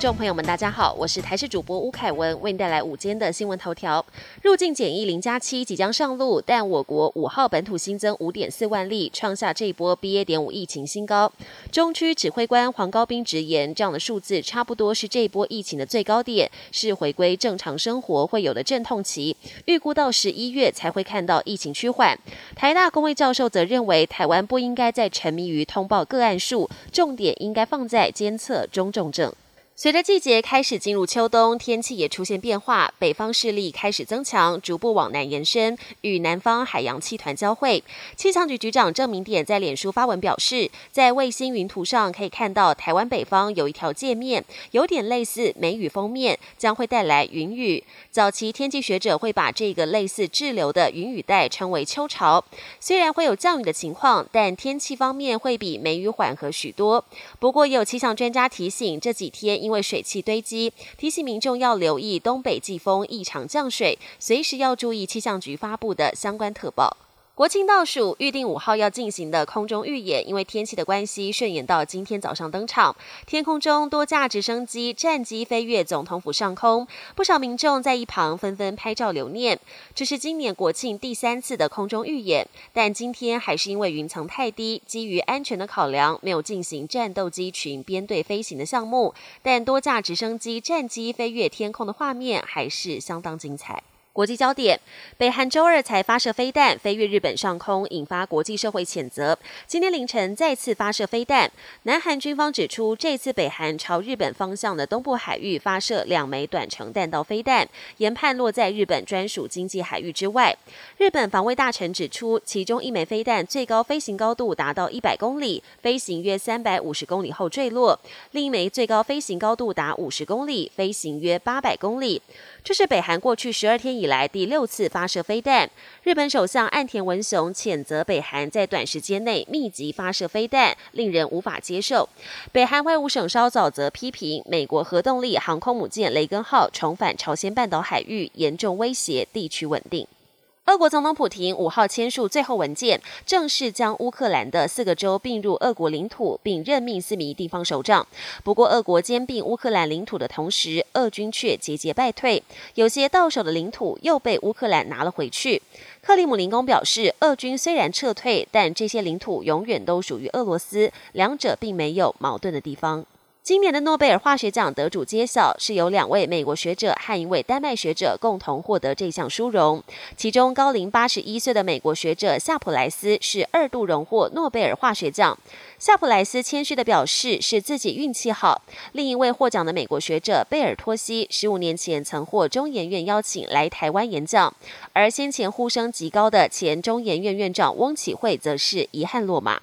听众朋友们，大家好，我是台视主播吴凯文，为您带来午间的新闻头条。入境检疫零加七即将上路，但我国五号本土新增五点四万例，创下这一波 BA. 点五疫情新高。中区指挥官黄高斌直言，这样的数字差不多是这一波疫情的最高点，是回归正常生活会有的阵痛期。预估到十一月才会看到疫情趋缓。台大公卫教授则认为，台湾不应该再沉迷于通报个案数，重点应该放在监测中重症。随着季节开始进入秋冬，天气也出现变化，北方势力开始增强，逐步往南延伸，与南方海洋气团交汇。气象局局长郑明典在脸书发文表示，在卫星云图上可以看到台湾北方有一条界面，有点类似梅雨封面，将会带来云雨。早期天气学者会把这个类似滞留的云雨带称为秋潮。虽然会有降雨的情况，但天气方面会比梅雨缓和许多。不过也，有气象专家提醒，这几天因因为水汽堆积，提醒民众要留意东北季风异常降水，随时要注意气象局发布的相关特报。国庆倒数预定五号要进行的空中预演，因为天气的关系，顺延到今天早上登场。天空中多架直升机、战机飞越总统府上空，不少民众在一旁纷纷拍照留念。这是今年国庆第三次的空中预演，但今天还是因为云层太低，基于安全的考量，没有进行战斗机群编队飞行的项目。但多架直升机、战机飞越天空的画面还是相当精彩。国际焦点：北韩周二才发射飞弹飞越日本上空，引发国际社会谴责。今天凌晨再次发射飞弹。南韩军方指出，这次北韩朝日本方向的东部海域发射两枚短程弹道飞弹，研判落在日本专属经济海域之外。日本防卫大臣指出，其中一枚飞弹最高飞行高度达到一百公里，飞行约三百五十公里后坠落；另一枚最高飞行高度达五十公里，飞行约八百公里。这是北韩过去十二天以来第六次发射飞弹。日本首相岸田文雄谴责北韩在短时间内密集发射飞弹，令人无法接受。北韩外务省稍早则批评美国核动力航空母舰“雷根”号重返朝鲜半岛海域，严重威胁地区稳定。俄国总统普京五号签署最后文件，正式将乌克兰的四个州并入俄国领土，并任命四名地方首长。不过，俄国兼并乌克兰领土的同时，俄军却节节败退，有些到手的领土又被乌克兰拿了回去。克里姆林宫表示，俄军虽然撤退，但这些领土永远都属于俄罗斯，两者并没有矛盾的地方。今年的诺贝尔化学奖得主揭晓，是由两位美国学者和一位丹麦学者共同获得这项殊荣。其中，高龄八十一岁的美国学者夏普莱斯是二度荣获诺贝尔化学奖。夏普莱斯谦虚地表示，是自己运气好。另一位获奖的美国学者贝尔托西，十五年前曾获中研院邀请来台湾演讲。而先前呼声极高的前中研院院长翁启惠，则是遗憾落马。